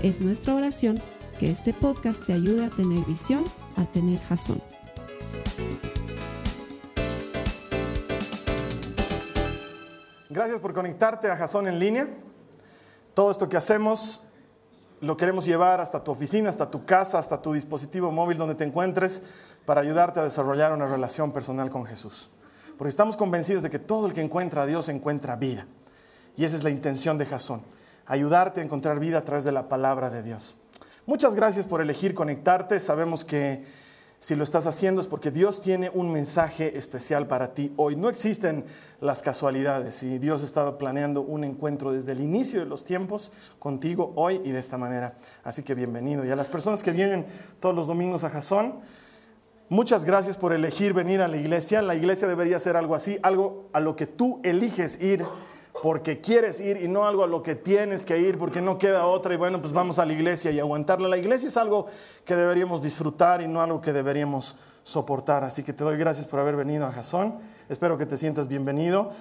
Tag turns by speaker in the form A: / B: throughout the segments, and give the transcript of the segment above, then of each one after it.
A: Es nuestra oración que este podcast te ayude a tener visión, a tener jazón.
B: Gracias por conectarte a Jason en línea. Todo esto que hacemos lo queremos llevar hasta tu oficina, hasta tu casa, hasta tu dispositivo móvil donde te encuentres para ayudarte a desarrollar una relación personal con Jesús. Porque estamos convencidos de que todo el que encuentra a Dios encuentra vida. Y esa es la intención de Jason, ayudarte a encontrar vida a través de la palabra de Dios. Muchas gracias por elegir conectarte. Sabemos que si lo estás haciendo es porque Dios tiene un mensaje especial para ti hoy. No existen las casualidades y Dios ha estado planeando un encuentro desde el inicio de los tiempos contigo hoy y de esta manera. Así que bienvenido. Y a las personas que vienen todos los domingos a Jasón, muchas gracias por elegir venir a la iglesia. La iglesia debería ser algo así, algo a lo que tú eliges ir porque quieres ir y no algo a lo que tienes que ir porque no queda otra y bueno, pues vamos a la iglesia y aguantarla. La iglesia es algo que deberíamos disfrutar y no algo que deberíamos soportar. Así que te doy gracias por haber venido a Jasón. Espero que te sientas bienvenido.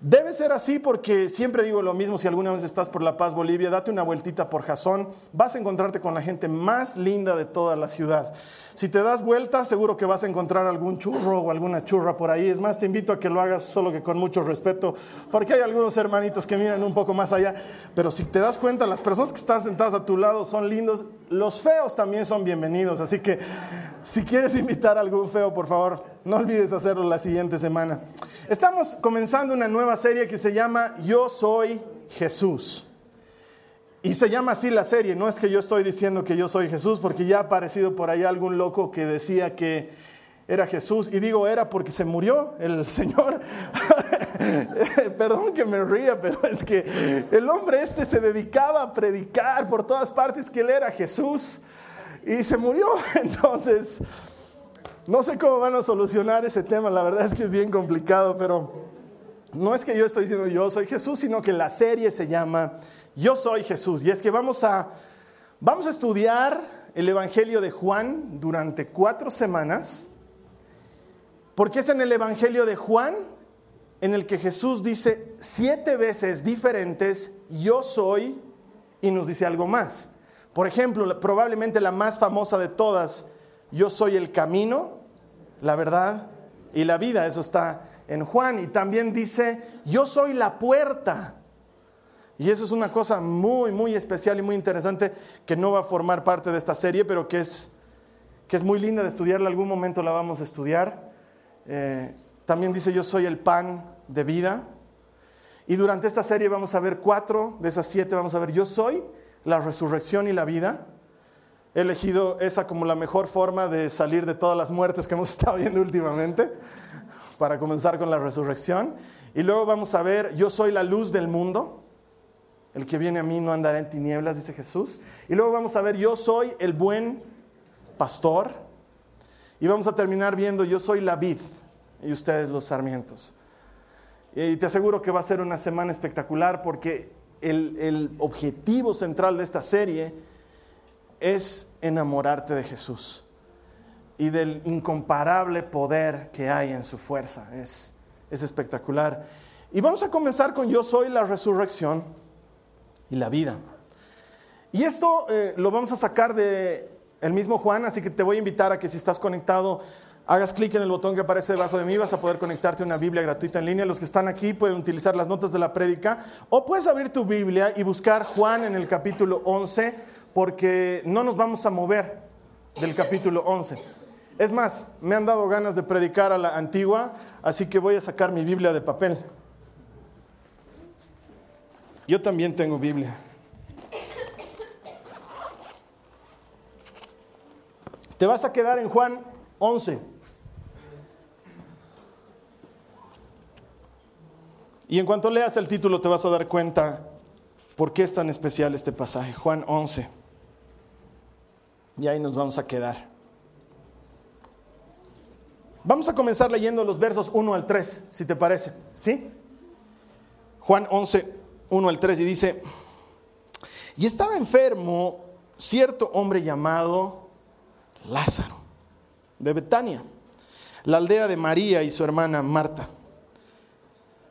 B: Debe ser así porque siempre digo lo mismo, si alguna vez estás por La Paz, Bolivia, date una vueltita por Jasón, vas a encontrarte con la gente más linda de toda la ciudad. Si te das vuelta, seguro que vas a encontrar algún churro o alguna churra por ahí. Es más, te invito a que lo hagas solo que con mucho respeto, porque hay algunos hermanitos que miran un poco más allá. Pero si te das cuenta, las personas que están sentadas a tu lado son lindos, los feos también son bienvenidos. Así que si quieres invitar a algún feo, por favor, no olvides hacerlo la siguiente semana. Estamos comenzando una nueva serie que se llama Yo soy Jesús. Y se llama así la serie, no es que yo estoy diciendo que yo soy Jesús, porque ya ha aparecido por ahí algún loco que decía que era Jesús. Y digo era porque se murió el Señor. Perdón que me ría, pero es que el hombre este se dedicaba a predicar por todas partes que él era Jesús. Y se murió. Entonces, no sé cómo van a solucionar ese tema, la verdad es que es bien complicado, pero no es que yo estoy diciendo yo soy Jesús, sino que la serie se llama Yo soy Jesús. Y es que vamos a, vamos a estudiar el Evangelio de Juan durante cuatro semanas, porque es en el Evangelio de Juan en el que Jesús dice siete veces diferentes, yo soy, y nos dice algo más. Por ejemplo, probablemente la más famosa de todas, yo soy el camino, la verdad y la vida. Eso está en Juan. Y también dice, yo soy la puerta. Y eso es una cosa muy, muy especial y muy interesante que no va a formar parte de esta serie, pero que es, que es muy linda de estudiarla. Algún momento la vamos a estudiar. Eh, también dice, yo soy el pan de vida. Y durante esta serie vamos a ver cuatro de esas siete. Vamos a ver, yo soy la resurrección y la vida. He elegido esa como la mejor forma de salir de todas las muertes que hemos estado viendo últimamente, para comenzar con la resurrección. Y luego vamos a ver, yo soy la luz del mundo, el que viene a mí no andará en tinieblas, dice Jesús. Y luego vamos a ver, yo soy el buen pastor. Y vamos a terminar viendo, yo soy la vid y ustedes los sarmientos. Y te aseguro que va a ser una semana espectacular porque el, el objetivo central de esta serie es enamorarte de Jesús y del incomparable poder que hay en su fuerza. Es, es espectacular. Y vamos a comenzar con yo soy la resurrección y la vida. Y esto eh, lo vamos a sacar de el mismo Juan, así que te voy a invitar a que si estás conectado hagas clic en el botón que aparece debajo de mí, vas a poder conectarte a una Biblia gratuita en línea. Los que están aquí pueden utilizar las notas de la prédica o puedes abrir tu Biblia y buscar Juan en el capítulo 11 porque no nos vamos a mover del capítulo 11. Es más, me han dado ganas de predicar a la antigua, así que voy a sacar mi Biblia de papel. Yo también tengo Biblia. Te vas a quedar en Juan 11. Y en cuanto leas el título te vas a dar cuenta por qué es tan especial este pasaje. Juan 11. Y ahí nos vamos a quedar. Vamos a comenzar leyendo los versos 1 al 3, si te parece. ¿Sí? Juan 11, 1 al 3 y dice, y estaba enfermo cierto hombre llamado Lázaro, de Betania, la aldea de María y su hermana Marta.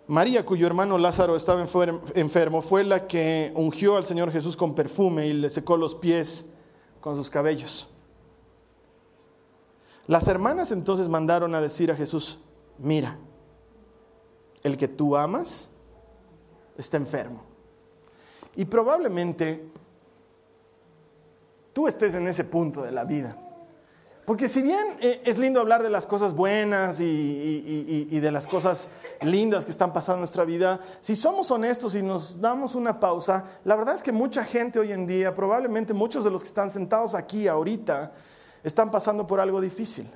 B: María, cuyo hermano Lázaro estaba enfermo, fue la que ungió al Señor Jesús con perfume y le secó los pies con sus cabellos. Las hermanas entonces mandaron a decir a Jesús, mira, el que tú amas está enfermo. Y probablemente tú estés en ese punto de la vida. Porque si bien eh, es lindo hablar de las cosas buenas y, de las cosas lindas que están pasando en nuestra vida, si somos honestos y nos damos una pausa, la verdad es que mucha gente hoy en día, probablemente muchos de los que están sentados aquí ahorita, están pasando por algo difícil,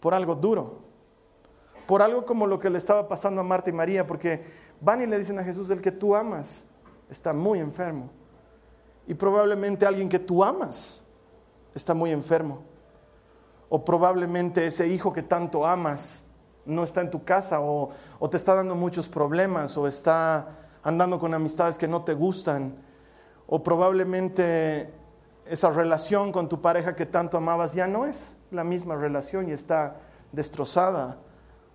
B: por algo duro, por algo como lo que le estaba pasando a Marta y María, porque van y le dicen a Jesús, el que tú amas está muy enfermo. Y probablemente alguien que tú amas está muy enfermo. O probablemente ese hijo que tanto amas no está en tu casa o, te está dando muchos problemas o está andando con amistades que no te gustan. O probablemente esa relación con tu pareja que tanto amabas ya no es la misma relación y está destrozada.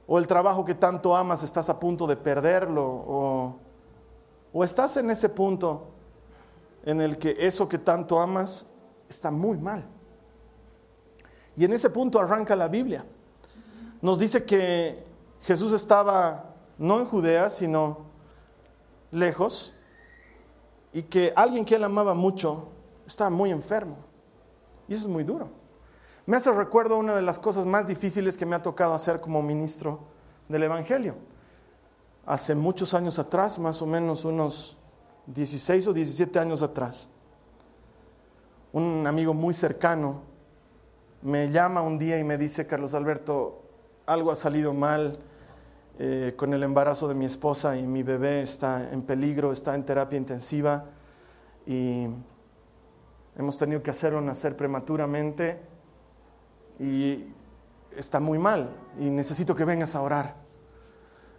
B: O el trabajo que tanto amas estás a punto de perderlo. O, o estás en ese punto en el que eso que tanto amas está muy mal. Y en ese punto arranca la Biblia. Nos dice que Jesús estaba no en Judea, sino lejos, y que alguien que él amaba mucho estaba muy enfermo. Y eso es muy duro. Me hace recuerdo una de las cosas más difíciles que me ha tocado hacer como ministro del Evangelio. Hace muchos años atrás, más o menos unos 16 o 17 años atrás, un amigo muy cercano me llama un día y me dice, Carlos Alberto, algo ha salido mal eh, con el embarazo de mi esposa y mi bebé está en peligro, está en terapia intensiva y hemos tenido que hacerlo nacer prematuramente y está muy mal y necesito que vengas a orar.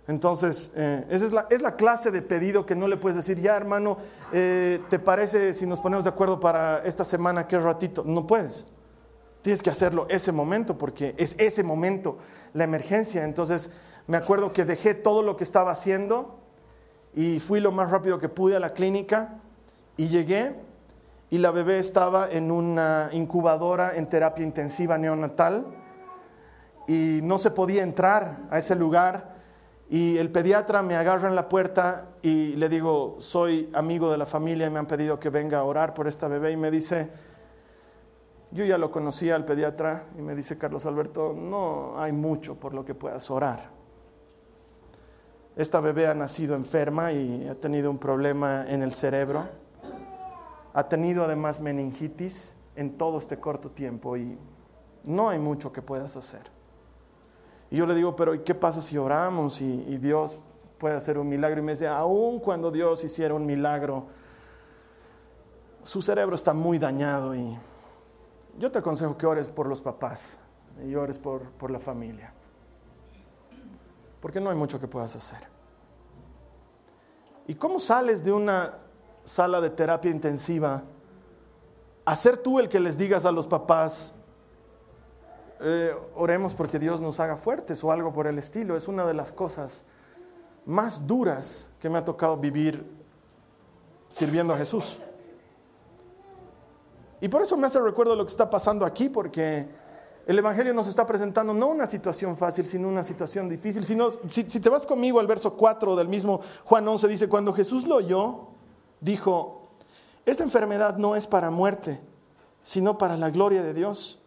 B: Entonces, eh, esa es la, clase de pedido que no le puedes decir, ya hermano, eh, ¿te parece si nos ponemos de acuerdo para esta semana, qué ratito? No puedes. Tienes que hacerlo ese momento porque es ese momento, la emergencia. Entonces me acuerdo que dejé todo lo que estaba haciendo y fui lo más rápido que pude a la clínica y llegué y la bebé estaba en una incubadora en terapia intensiva neonatal y no se podía entrar a ese lugar y el pediatra me agarra en la puerta y le digo, soy amigo de la familia y me han pedido que venga a orar por esta bebé y me dice, yo ya lo conocía al pediatra y me dice Carlos Alberto, no hay mucho por lo que puedas orar. Esta bebé ha nacido enferma y ha tenido un problema en el cerebro. Ha tenido además meningitis en todo este corto tiempo y no hay mucho que puedas hacer. Y yo le digo, pero ¿y qué pasa si oramos y, y Dios puede hacer un milagro? Y me dice, aun cuando Dios hiciera un milagro, su cerebro está muy dañado y yo te aconsejo que ores por los papás y ores por, por la familia. Porque no hay mucho que puedas hacer. ¿Y cómo sales de una sala de terapia intensiva a ser tú el que les digas a los papás, eh, oremos porque Dios nos haga fuertes o algo por el estilo? Es una de las cosas más duras que me ha tocado vivir sirviendo a Jesús. Y por eso me hace recuerdo lo que está pasando aquí, porque el Evangelio nos está presentando no una situación fácil, sino una situación difícil. Si, si, te vas conmigo al verso 4 del mismo Juan 11, dice, cuando Jesús lo oyó, dijo, esta enfermedad no es para muerte, sino para la gloria de Dios,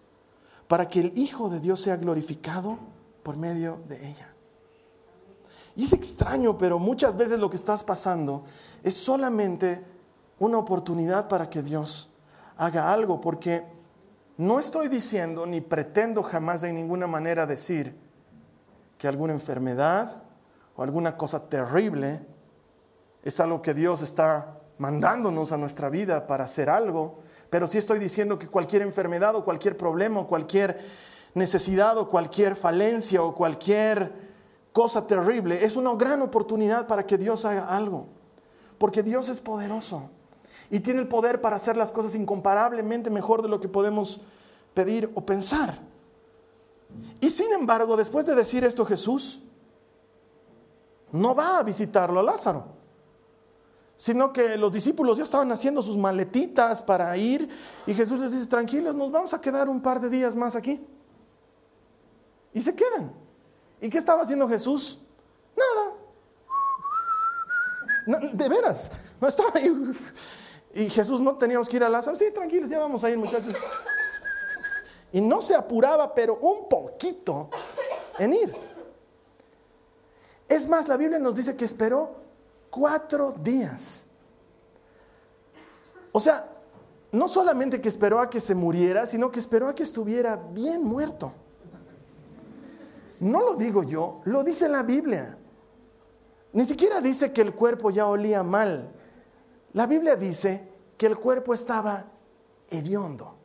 B: para que el Hijo de Dios sea glorificado por medio de ella. Y es extraño, pero muchas veces lo que estás pasando es solamente una oportunidad para que Dios haga algo, porque no estoy diciendo ni pretendo jamás de ninguna manera decir que alguna enfermedad o alguna cosa terrible es algo que Dios está mandándonos a nuestra vida para hacer algo, pero sí estoy diciendo que cualquier enfermedad o cualquier problema o cualquier necesidad o cualquier falencia o cualquier cosa terrible es una gran oportunidad para que Dios haga algo. Porque Dios es poderoso y tiene el poder para hacer las cosas incomparablemente mejor de lo que podemos pedir o pensar. Y sin embargo, después de decir esto Jesús, no va a visitarlo a Lázaro, sino que los discípulos ya estaban haciendo sus maletitas para ir y Jesús les dice, tranquilos, nos vamos a quedar un par de días más aquí. Y se quedan. ¿Y qué estaba haciendo Jesús? Nada. de veras, no estaba ahí. Y Jesús no teníamos que ir a Lázaro. Sí, tranquilos, ya vamos a ir, muchachos. Y no se apuraba, pero un poquito en ir. Es más, la Biblia nos dice que esperó cuatro días. O sea, no solamente que esperó a que se muriera, sino que esperó a que estuviera bien muerto. No lo digo yo, lo dice la Biblia. Ni siquiera dice que el cuerpo ya olía mal. La Biblia dice que el cuerpo estaba hediondo.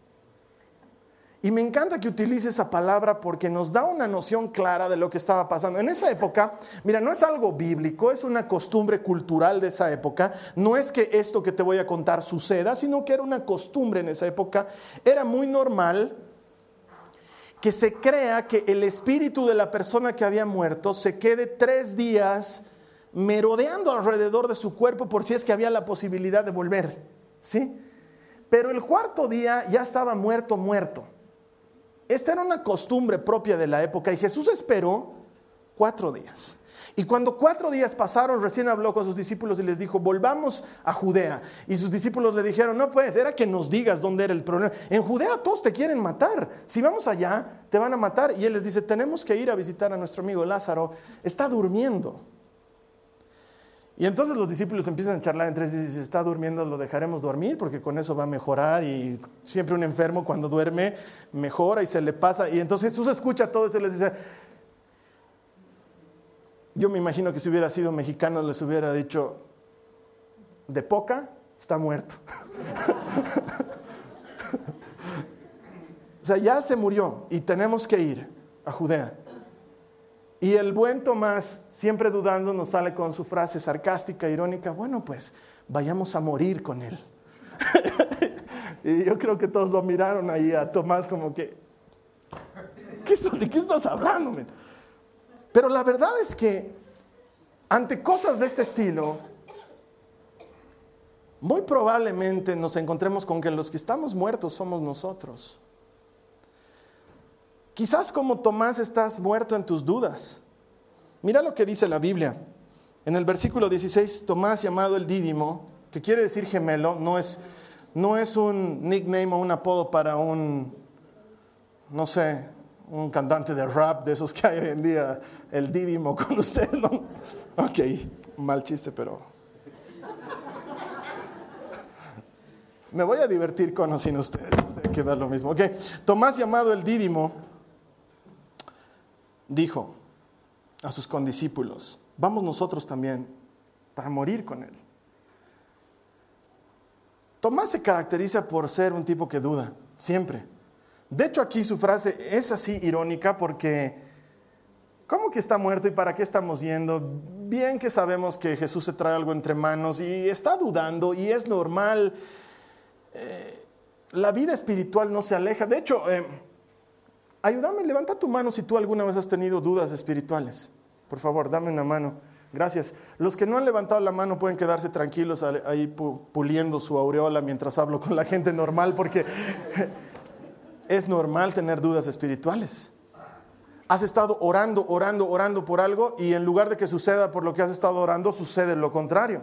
B: Y me encanta que utilice esa palabra porque nos da una noción clara de lo que estaba pasando. En esa época, mira, no es algo bíblico, es una costumbre cultural de esa época. No es que esto que te voy a contar suceda, sino que era una costumbre en esa época. Era muy normal que se crea que el espíritu de la persona que había muerto se quede tres días merodeando alrededor de su cuerpo por si es que había la posibilidad de volver, ¿sí? Pero el cuarto día ya estaba muerto, muerto. Esta era una costumbre propia de la época y Jesús esperó cuatro días. Y cuando cuatro días pasaron, recién habló con sus discípulos y les dijo, volvamos a Judea. Y sus discípulos le dijeron, no puedes, era que nos digas dónde era el problema. En Judea todos te quieren matar. Si vamos allá, te van a matar. Y él les dice, tenemos que ir a visitar a nuestro amigo Lázaro. Está durmiendo. Y entonces los discípulos empiezan a charlar entre sí, si está durmiendo lo dejaremos dormir porque con eso va a mejorar y siempre un enfermo cuando duerme mejora y se le pasa. Y entonces Jesús escucha todo eso y les dice, yo me imagino que si hubiera sido mexicano les hubiera dicho, de poca está muerto. o sea, ya se murió y tenemos que ir a Judea. Y el buen Tomás, siempre dudando, nos sale con su frase sarcástica, irónica, bueno, pues vayamos a morir con él. y yo creo que todos lo miraron ahí a Tomás como que, ¿de qué estás hablando? Pero la verdad es que ante cosas de este estilo, muy probablemente nos encontremos con que los que estamos muertos somos nosotros. Quizás como Tomás estás muerto en tus dudas. Mira lo que dice la Biblia. En el versículo 16, Tomás llamado el Dídimo, que quiere decir gemelo, no es, no es un nickname o un apodo para un, no sé, un cantante de rap de esos que hay hoy en día, el Dídimo con usted, ¿no? Ok, mal chiste, pero... Me voy a divertir con o sin ustedes, da lo mismo. Ok, Tomás llamado el Dídimo dijo a sus condiscípulos, vamos nosotros también para morir con él. Tomás se caracteriza por ser un tipo que duda, siempre. De hecho, aquí su frase es así irónica porque, ¿cómo que está muerto y para qué estamos yendo? Bien que sabemos que Jesús se trae algo entre manos y está dudando y es normal. Eh, la vida espiritual no se aleja. De hecho, eh, ayúdame, levanta tu mano si tú alguna vez has tenido dudas espirituales. Por favor, dame una mano. Gracias. Los que no han levantado la mano pueden quedarse tranquilos ahí puliendo su aureola mientras hablo con la gente normal, porque es normal tener dudas espirituales. Has estado orando, orando, orando por algo y en lugar de que suceda por lo que has estado orando, sucede lo contrario.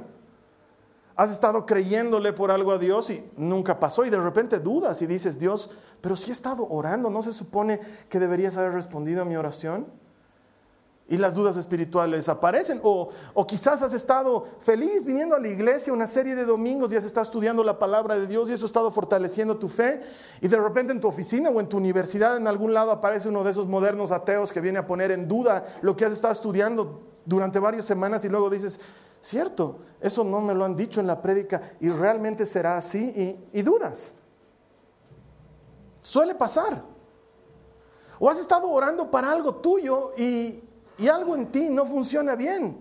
B: Has estado creyéndole por algo a Dios y nunca pasó y de repente dudas y dices, Dios, pero si he estado orando, ¿no se supone que deberías haber respondido a mi oración? Y las dudas espirituales aparecen. O, o, quizás has estado feliz viniendo a la iglesia una serie de domingos y has estado estudiando la palabra de Dios y eso ha estado fortaleciendo tu fe. Y de repente en tu oficina o en tu universidad en algún lado aparece uno de esos modernos ateos que viene a poner en duda lo que has estado estudiando durante varias semanas y luego dices, Cierto, eso no me lo han dicho en la prédica y realmente será así y, dudas. Suele pasar. O has estado orando para algo tuyo y, y algo en ti no funciona bien.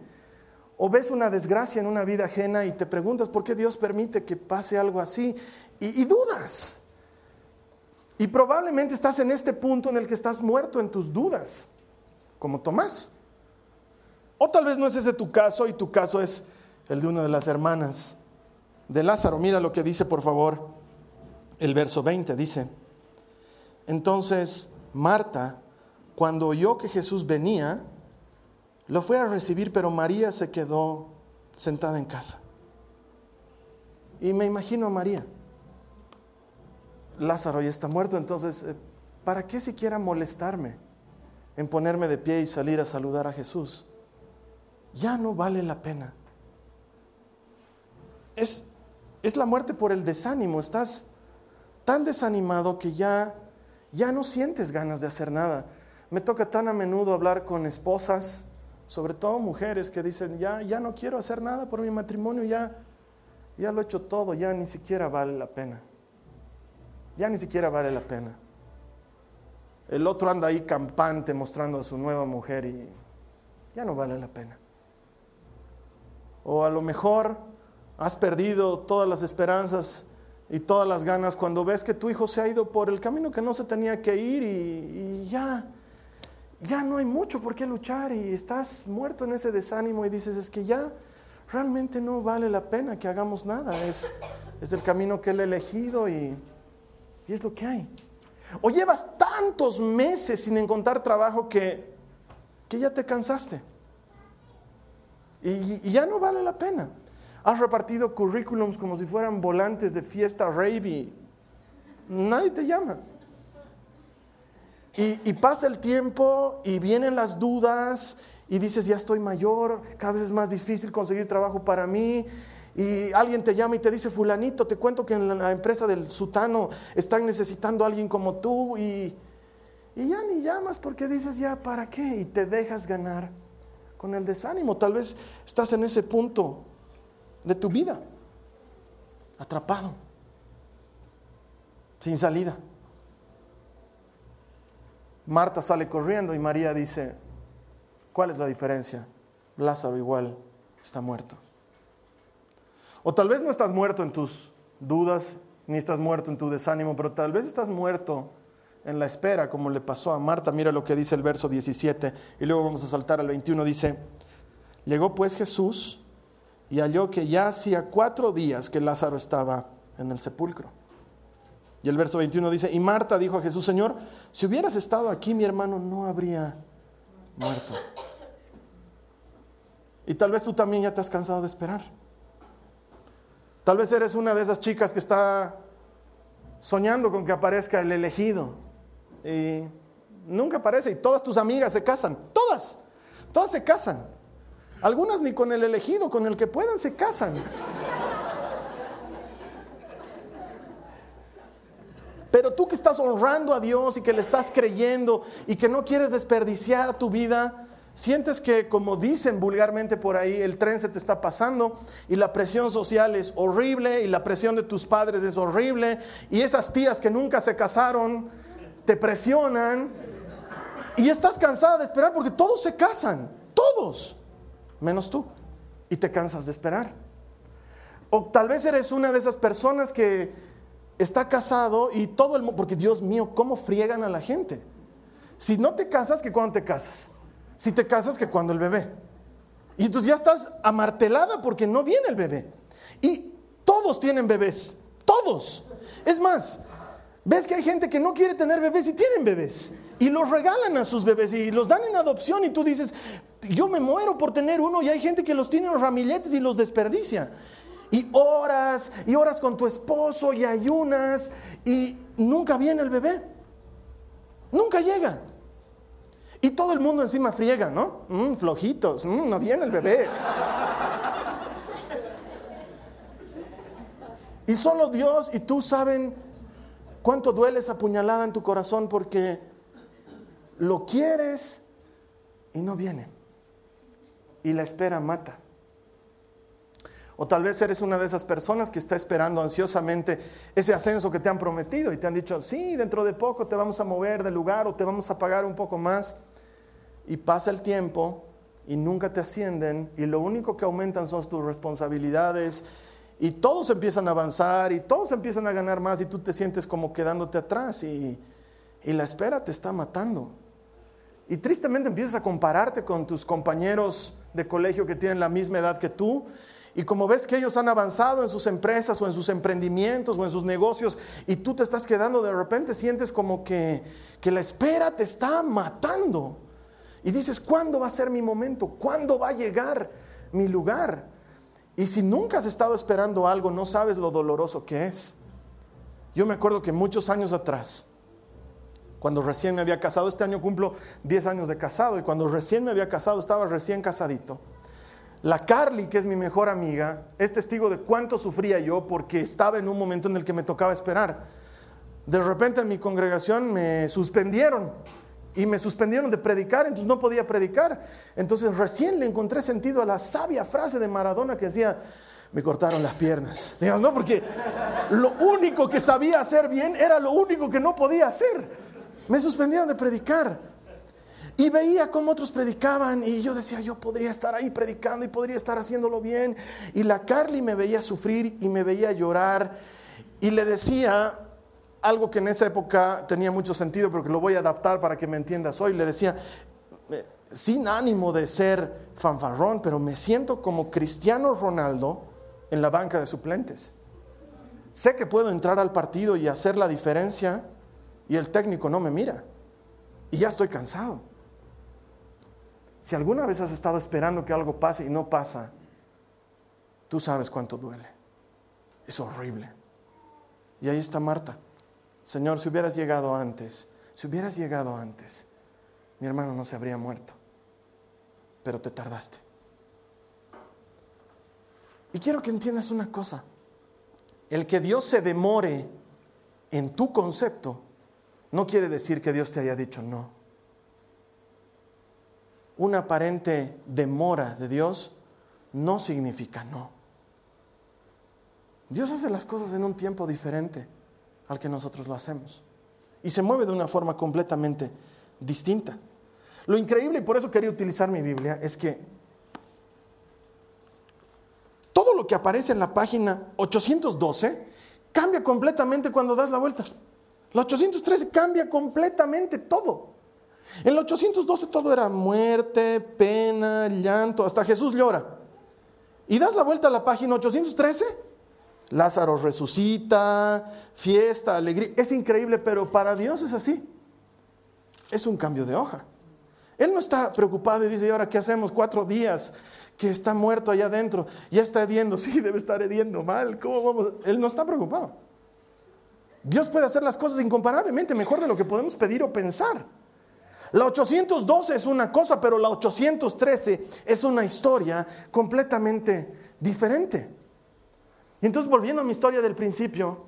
B: O ves una desgracia en una vida ajena y te preguntas por qué Dios permite que pase algo así y, y dudas. Y probablemente estás en este punto en el que estás muerto en tus dudas, como Tomás. O tal vez no es ese tu caso y tu caso es el de una de las hermanas de Lázaro. Mira lo que dice, por favor, el verso 20. Dice, entonces Marta, cuando oyó que Jesús venía, lo fue a recibir, pero María se quedó sentada en casa. Y me imagino a María. Lázaro ya está muerto, entonces, eh, ¿para qué siquiera molestarme en ponerme de pie y salir a saludar a Jesús? Ya no vale la pena. Es, es la muerte por el desánimo. Estás tan desanimado que ya, ya no sientes ganas de hacer nada. Me toca tan a menudo hablar con esposas, sobre todo mujeres que dicen, ya, ya no quiero hacer nada por mi matrimonio, ya, ya lo he hecho todo, ya ni siquiera vale la pena ya ni siquiera vale la pena. El otro anda ahí campante mostrando a su nueva mujer y ya no vale la pena. O a lo mejor has perdido todas las esperanzas y todas las ganas cuando ves que tu hijo se ha ido por el camino que no se tenía que ir y, ya, ya no hay mucho por qué luchar y estás muerto en ese desánimo y dices, es que ya realmente no vale la pena que hagamos nada, es, es el camino que él ha elegido y y es lo que hay. O llevas tantos meses sin encontrar trabajo que, que ya te cansaste. Y, ya no vale la pena. Has repartido currículums como si fueran volantes de fiesta rave y nadie te llama. Y, y, pasa el tiempo y vienen las dudas y dices, ya estoy mayor, cada vez es más difícil conseguir trabajo para mí y alguien te llama y te dice, fulanito, te cuento que en la empresa del sutano están necesitando a alguien como tú y, y ya ni llamas porque dices, ya, ¿para qué? Y te dejas ganar con el desánimo. Tal vez estás en ese punto de tu vida, atrapado, sin salida. Marta sale corriendo y María dice, ¿cuál es la diferencia? Lázaro igual está muerto. O tal vez no estás muerto en tus dudas, ni estás muerto en tu desánimo, pero tal vez estás muerto en la espera, como le pasó a Marta. Mira lo que dice el verso 17, y luego vamos a saltar al 21. Dice, llegó pues Jesús y halló que ya hacía cuatro días que Lázaro estaba en el sepulcro. Y el verso 21 dice, y Marta dijo a Jesús, Señor, si hubieras estado aquí, mi hermano no habría muerto. Y tal vez tú también ya te has cansado de esperar. Tal vez eres una de esas chicas que está soñando con que aparezca el elegido y nunca aparece y todas tus amigas se casan, todas, todas se casan. Algunas ni con el elegido, con el que puedan se casan. Pero tú que estás honrando a Dios y que le estás creyendo y que no quieres desperdiciar tu vida, Sientes que, como dicen vulgarmente por ahí, el tren se te está pasando y la presión social es horrible y la presión de tus padres es horrible y esas tías que nunca se casaron te presionan y estás cansada de esperar porque todos se casan, todos, menos tú, y te cansas de esperar. O tal vez eres una de esas personas que está casado y todo el mundo, porque Dios mío, ¿cómo friegan a la gente? Si no te casas, ¿que cuando te casas? si te casas que cuando el bebé. Y entonces ya estás amartelada porque no viene el bebé. Y todos tienen bebés, todos. Es más, ves que hay gente que no quiere tener bebés y tienen bebés. Y los regalan a sus bebés y los dan en adopción y tú dices, yo me muero por tener uno y hay gente que los tiene en los ramilletes y los desperdicia. Y horas y horas con tu esposo y ayunas y nunca viene el bebé. Nunca llega. Y todo el mundo encima friega, ¿no? Mm, flojitos, mm, no viene el bebé. Y solo Dios y tú saben cuánto duele esa puñalada en tu corazón porque lo quieres y no viene. Y la espera mata. O tal vez eres una de esas personas que está esperando ansiosamente ese ascenso que te han prometido y te han dicho, sí, dentro de poco te vamos a mover de lugar o te vamos a pagar un poco más. Y pasa el tiempo y nunca te ascienden y lo único que aumentan son tus responsabilidades y todos empiezan a avanzar y todos empiezan a ganar más y tú te sientes como quedándote atrás y, y la espera te está matando. Y tristemente empiezas a compararte con tus compañeros de colegio que tienen la misma edad que tú y como ves que ellos han avanzado en sus empresas o en sus emprendimientos o en sus negocios y tú te estás quedando, de repente sientes como que, que la espera te está matando. Y dices, ¿cuándo va a ser mi momento? ¿Cuándo va a llegar mi lugar? Y si nunca has estado esperando algo, no sabes lo doloroso que es. Yo me acuerdo que muchos años atrás, cuando recién me había casado, este año cumplo 10 años de casado, y cuando recién me había casado, estaba recién casadito la Carly, que es mi mejor amiga, es testigo de cuánto sufría yo porque estaba en un momento en el que me tocaba esperar. De repente en mi congregación me suspendieron y me suspendieron de predicar, entonces no podía predicar. Entonces recién le encontré sentido a la sabia frase de Maradona que decía, me cortaron las piernas. Digamos, no, porque lo único que sabía hacer bien era lo único que no podía hacer. Me suspendieron de predicar. Y veía cómo otros predicaban y yo decía, yo podría estar ahí predicando y podría estar haciéndolo bien. Y la Carly me veía sufrir y me veía llorar y le decía algo que en esa época tenía mucho sentido, pero que lo voy a adaptar para que me entiendas hoy. Le decía, sin ánimo de ser fanfarrón, pero me siento como Cristiano Ronaldo en la banca de suplentes. Sé que puedo entrar al partido y hacer la diferencia y el técnico no me mira. Y ya estoy cansado. Si alguna vez has estado esperando que algo pase y no pasa, tú sabes cuánto duele. Es horrible. Y ahí está Marta. Señor, si hubieras llegado antes, si hubieras llegado antes, mi hermano no se habría muerto. Pero te tardaste. Y quiero que entiendas una cosa. El que Dios se demore en tu concepto no quiere decir que Dios te haya dicho no una aparente demora de Dios no significa no. Dios hace las cosas en un tiempo diferente al que nosotros lo hacemos. Y se mueve de una forma completamente distinta. Lo increíble, y por eso quería utilizar mi Biblia, es que todo lo que aparece en la página 812 cambia completamente cuando das la vuelta. La 813 cambia completamente todo. En el 812 todo era muerte, pena, llanto, hasta Jesús llora. Y das la vuelta a la página 813, Lázaro resucita, fiesta, alegría. Es increíble, pero para Dios es así. Es un cambio de hoja. Él no está preocupado y dice, ¿y ahora qué hacemos? Cuatro días que está muerto allá adentro, ya está hediendo, sí, debe estar hediendo mal, ¿cómo vamos? Él no está preocupado. Dios puede hacer las cosas incomparablemente mejor de lo que podemos pedir o pensar. La 812 es una cosa, pero la 813 es una historia completamente diferente. Entonces volviendo a mi historia del principio,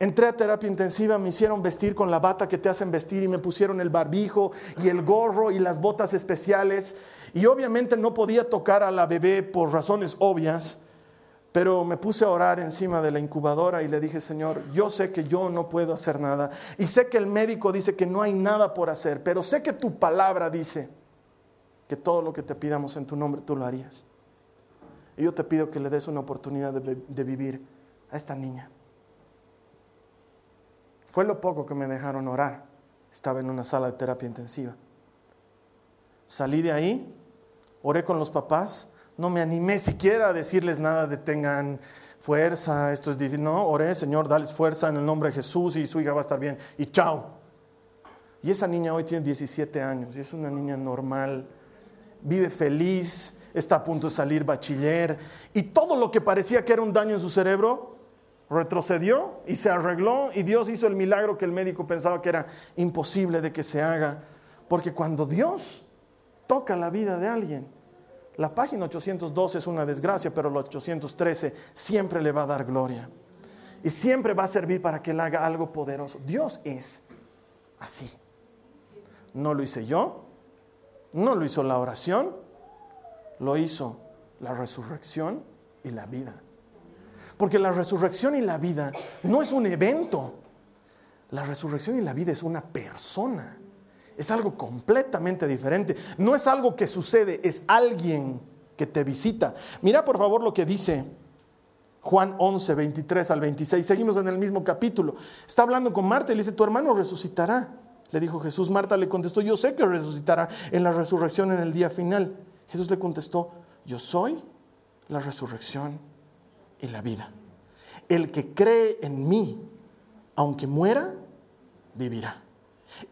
B: entré a terapia intensiva, me hicieron vestir con la bata que te hacen vestir y me pusieron el barbijo y el gorro y las botas especiales. Y obviamente no podía tocar a la bebé por razones obvias. Pero me puse a orar encima de la incubadora y le dije, Señor, yo sé que yo no puedo hacer nada. Y sé que el médico dice que no hay nada por hacer, pero sé que tu palabra dice que todo lo que te pidamos en tu nombre tú lo harías. Y yo te pido que le des una oportunidad de, vivir a esta niña. Fue lo poco que me dejaron orar. Estaba en una sala de terapia intensiva. Salí de ahí, oré con los papás no me animé siquiera a decirles nada de tengan fuerza, esto es difícil. No, oré, Señor, dales fuerza en el nombre de Jesús y su hija va a estar bien. Y chao. Y esa niña hoy tiene 17 años y es una niña normal, vive feliz, está a punto de salir bachiller y todo lo que parecía que era un daño en su cerebro retrocedió y se arregló y Dios hizo el milagro que el médico pensaba que era imposible de que se haga. Porque cuando Dios toca la vida de alguien, la página 812 es una desgracia, pero la 813 siempre le va a dar gloria. Y siempre va a servir para que él haga algo poderoso. Dios es así. No lo hice yo, no lo hizo la oración, lo hizo la resurrección y la vida. Porque la resurrección y la vida no es un evento. La resurrección y la vida es una persona. Es algo completamente diferente. No es algo que sucede, es alguien que te visita. Mira por favor lo que dice Juan 11, 23 al 26. Seguimos en el mismo capítulo. Está hablando con Marta y le dice, tu hermano resucitará. Le dijo Jesús. Marta le contestó, yo sé que resucitará en la resurrección en el día final. Jesús le contestó, yo soy la resurrección y la vida. El que cree en mí, aunque muera, vivirá.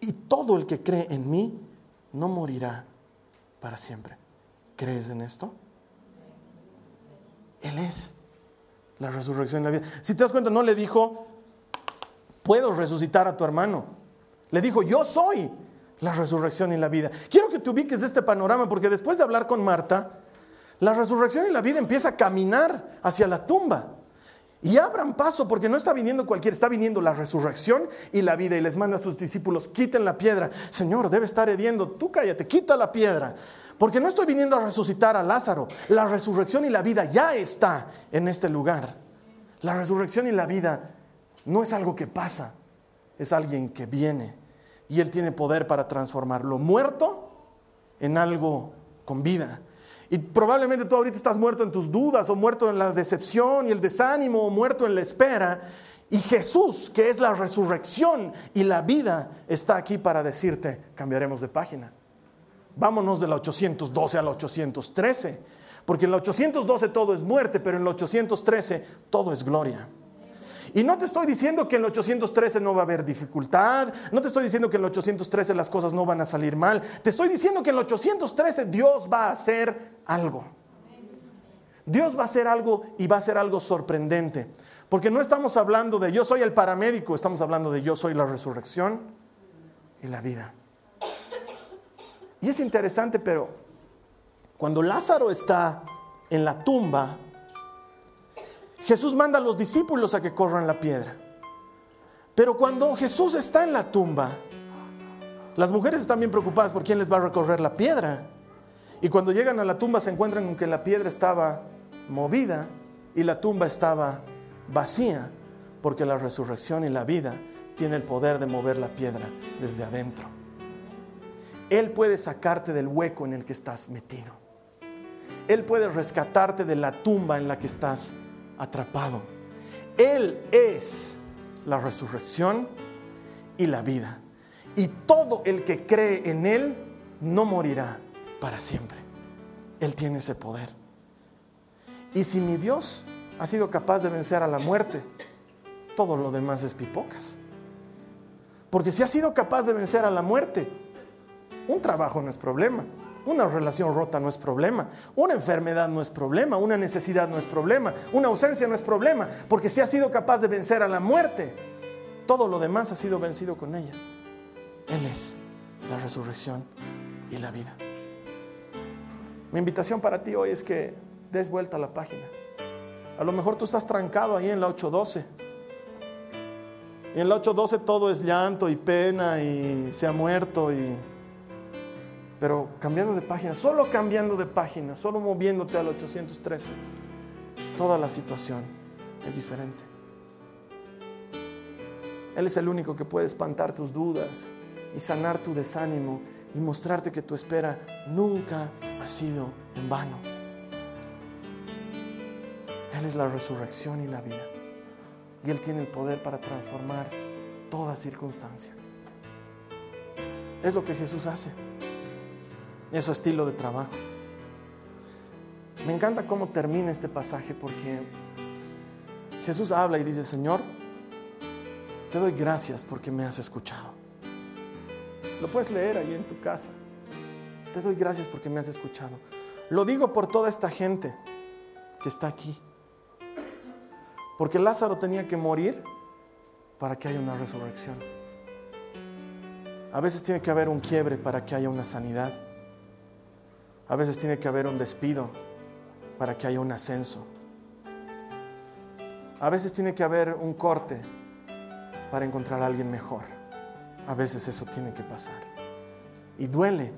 B: Y todo el que cree en mí, no morirá para siempre. ¿Crees en esto? Él es la resurrección y la vida. Si te das cuenta, no le dijo, puedo resucitar a tu hermano. Le dijo, yo soy la resurrección y la vida. Quiero que te ubiques de este panorama porque después de hablar con Marta, la resurrección y la vida empieza a caminar hacia la tumba. Y abran paso porque no está viniendo cualquiera, está viniendo la resurrección y la vida. Y les manda a sus discípulos, quiten la piedra. Señor, debe estar hediendo, tú cállate, quita la piedra. Porque no estoy viniendo a resucitar a Lázaro. La resurrección y la vida ya está en este lugar. La resurrección y la vida no es algo que pasa, es alguien que viene. Y Él tiene poder para transformar lo muerto en algo con vida. Y probablemente tú ahorita estás muerto en tus dudas, o muerto en la decepción y el desánimo, o muerto en la espera. Y Jesús, que es la resurrección y la vida, está aquí para decirte, cambiaremos de página. Vámonos de la 812 a la 813. Porque en la 812 todo es muerte, pero en la 813 todo es gloria. Y no te estoy diciendo que en el 813 no va a haber dificultad, no te estoy diciendo que en el 813 las cosas no van a salir mal, te estoy diciendo que en el 813 Dios va a hacer algo. Dios va a hacer algo y va a hacer algo sorprendente. Porque no estamos hablando de yo soy el paramédico, estamos hablando de yo soy la resurrección y la vida. Y es interesante, pero cuando Lázaro está en la tumba, Jesús manda a los discípulos a que corran la piedra. Pero cuando Jesús está en la tumba, las mujeres están bien preocupadas por quién les va a recorrer la piedra. Y cuando llegan a la tumba se encuentran con que la piedra estaba movida y la tumba estaba vacía, porque la resurrección y la vida tiene el poder de mover la piedra desde adentro. Él puede sacarte del hueco en el que estás metido. Él puede rescatarte de la tumba en la que estás atrapado. Él es la resurrección y la vida. Y todo el que cree en Él no morirá para siempre. Él tiene ese poder. Y si mi Dios ha sido capaz de vencer a la muerte, todo lo demás es pipocas. Porque si ha sido capaz de vencer a la muerte, un trabajo no es problema. Una relación rota no es problema, una enfermedad no es problema, una necesidad no es problema, una ausencia no es problema, porque si ha sido capaz de vencer a la muerte, todo lo demás ha sido vencido con ella. Él es la resurrección y la vida. Mi invitación para ti hoy es que des vuelta a la página. A lo mejor tú estás trancado ahí en la 812. Y en la 812 todo es llanto y pena y se ha muerto y pero cambiando de página, solo cambiando de página, solo moviéndote al 813, toda la situación es diferente. Él es el único que puede espantar tus dudas y sanar tu desánimo y mostrarte que tu espera nunca ha sido en vano. Él es la resurrección y la vida. Y Él tiene el poder para transformar toda circunstancia. Es lo que Jesús hace es su estilo de trabajo. Me encanta cómo termina este pasaje porque Jesús habla y dice, Señor, te doy gracias porque me has escuchado. Lo puedes leer ahí en tu casa. Te doy gracias porque me has escuchado. Lo digo por toda esta gente que está aquí. Porque Lázaro tenía que morir para que haya una resurrección. A veces tiene que haber un quiebre para que haya una sanidad. A veces tiene que haber un despido para que haya un ascenso. A veces tiene que haber un corte para encontrar a alguien mejor. A veces eso tiene que pasar. Y duele,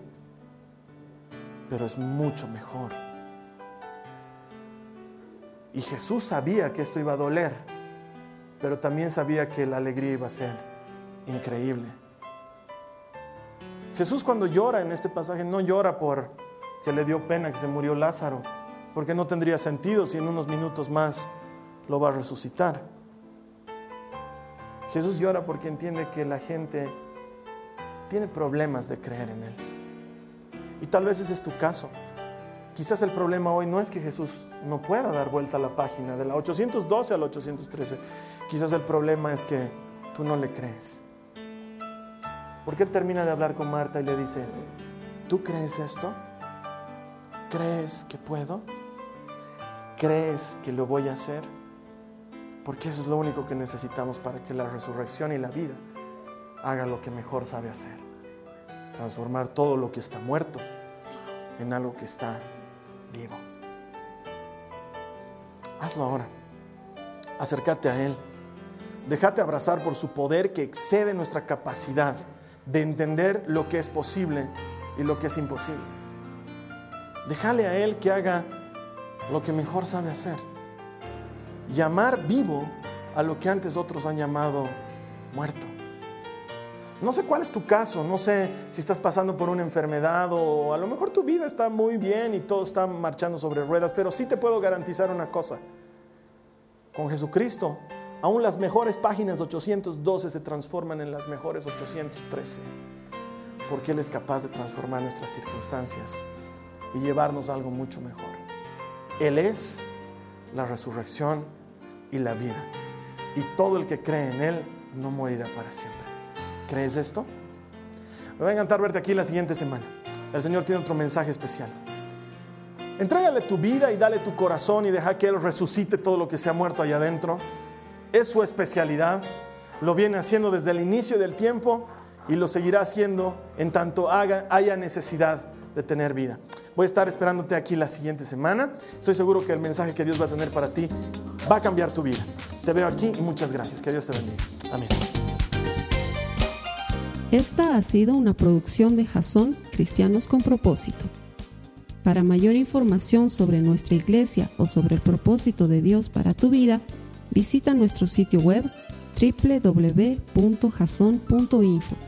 B: pero es mucho mejor. Y Jesús sabía que esto iba a doler, pero también sabía que la alegría iba a ser increíble. Jesús cuando llora en este pasaje no llora por que le dio pena que se murió Lázaro, porque no tendría sentido si en unos minutos más lo va a resucitar. Jesús llora porque entiende que la gente tiene problemas de creer en Él. Y tal vez ese es tu caso. Quizás el problema hoy no es que Jesús no pueda dar vuelta a la página de la 812 al 813. Quizás el problema es que tú no le crees. Porque él termina de hablar con Marta y le dice, ¿tú crees esto? ¿Crees que puedo? ¿Crees que lo voy a hacer? Porque eso es lo único que necesitamos para que la resurrección y la vida haga lo que mejor sabe hacer. Transformar todo lo que está muerto en algo que está vivo. Hazlo ahora. Acércate a Él. Déjate abrazar por su poder que excede nuestra capacidad de entender lo que es posible y lo que es imposible. Déjale a Él que haga lo que mejor sabe hacer. Llamar vivo a lo que antes otros han llamado muerto. No sé cuál es tu caso, no sé si estás pasando por una enfermedad o a lo mejor tu vida está muy bien y todo está marchando sobre ruedas, pero sí te puedo garantizar una cosa. Con Jesucristo Aún las mejores páginas 812 se transforman en las mejores 813, porque Él es capaz de transformar nuestras circunstancias y llevarnos algo mucho mejor. Él es la resurrección y la vida, y todo el que cree en Él no morirá para siempre. ¿Crees esto? Me va a encantar verte aquí la siguiente semana. El Señor tiene otro mensaje especial. Entrégale tu vida y dale tu corazón y deja que Él resucite todo lo que se ha muerto allá adentro es su especialidad, lo viene haciendo desde el inicio del tiempo y lo seguirá haciendo en tanto haga, haya necesidad de tener vida. Voy a estar esperándote aquí la siguiente semana. Estoy seguro que el mensaje que Dios va a tener para ti va a cambiar tu vida. Te veo aquí y muchas gracias. Que Dios te bendiga. Amén.
A: Esta ha sido una producción de Jason Cristianos con propósito. Para mayor información sobre nuestra iglesia o sobre el propósito de Dios para tu vida, Visita nuestro sitio web www.jason.info.